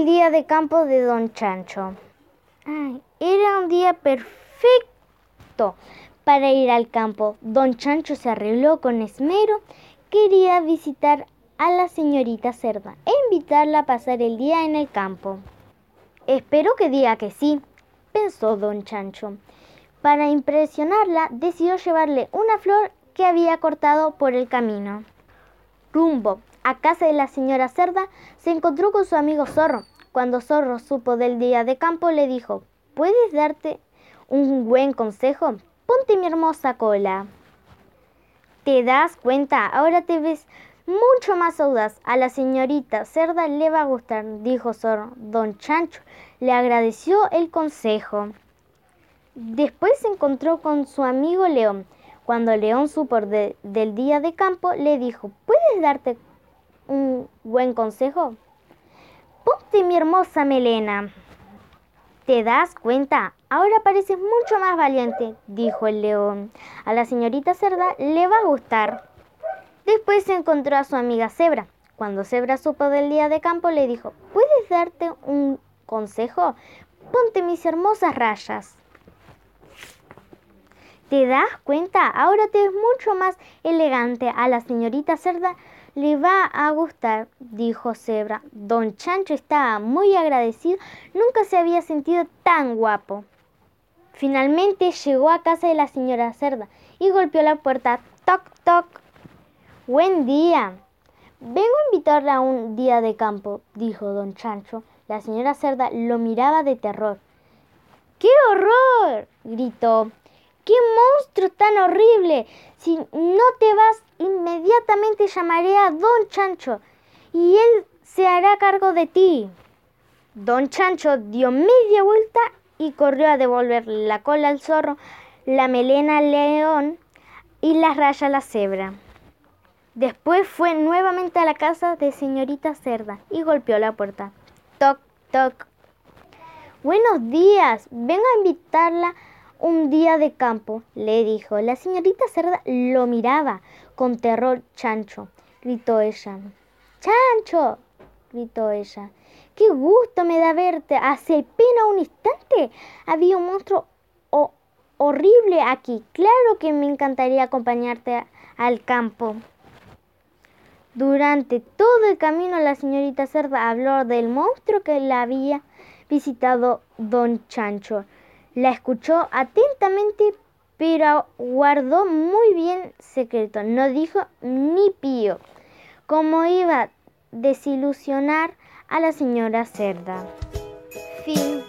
día de campo de Don Chancho. era un día perfecto para ir al campo. Don Chancho se arregló con esmero. Quería visitar a la señorita Cerda e invitarla a pasar el día en el campo. Espero que diga que sí, pensó don Chancho. Para impresionarla, decidió llevarle una flor que había cortado por el camino. Rumbo a casa de la señora Cerda, se encontró con su amigo Zorro. Cuando Zorro supo del día de campo, le dijo, ¿puedes darte un buen consejo? Ponte mi hermosa cola. ¿Te das cuenta? Ahora te ves mucho más audaz. A la señorita Cerda le va a gustar, dijo Zorro. Don Chancho le agradeció el consejo. Después se encontró con su amigo León. Cuando León supo del día de campo, le dijo, ¿puedes darte un buen consejo? Ponte mi hermosa melena. ¿Te das cuenta? Ahora pareces mucho más valiente, dijo el león. A la señorita Cerda le va a gustar. Después se encontró a su amiga Zebra. Cuando Zebra supo del día de campo, le dijo, ¿puedes darte un consejo? Ponte mis hermosas rayas. ¿Te das cuenta? Ahora te ves mucho más elegante. A la señorita Cerda le va a gustar, dijo Zebra. Don Chancho estaba muy agradecido. Nunca se había sentido tan guapo. Finalmente llegó a casa de la señora Cerda y golpeó la puerta. Toc, toc. Buen día. Vengo a invitarla a un día de campo, dijo don Chancho. La señora Cerda lo miraba de terror. ¡Qué horror! gritó. ¡Qué monstruo tan horrible! Si no te vas, inmediatamente llamaré a Don Chancho y él se hará cargo de ti. Don Chancho dio media vuelta y corrió a devolver la cola al zorro, la melena al león y las rayas a la cebra. Después fue nuevamente a la casa de señorita Cerda y golpeó la puerta. Toc, toc. Buenos días, vengo a invitarla un día de campo, le dijo. La señorita Cerda lo miraba con terror. Chancho, gritó ella. Chancho, gritó ella. Qué gusto me da verte. Hace pena un instante había un monstruo horrible aquí. Claro que me encantaría acompañarte al campo. Durante todo el camino la señorita Cerda habló del monstruo que la había visitado don Chancho. La escuchó atentamente, pero guardó muy bien secreto. No dijo ni pío. Como iba a desilusionar a la señora Cerda. Fin.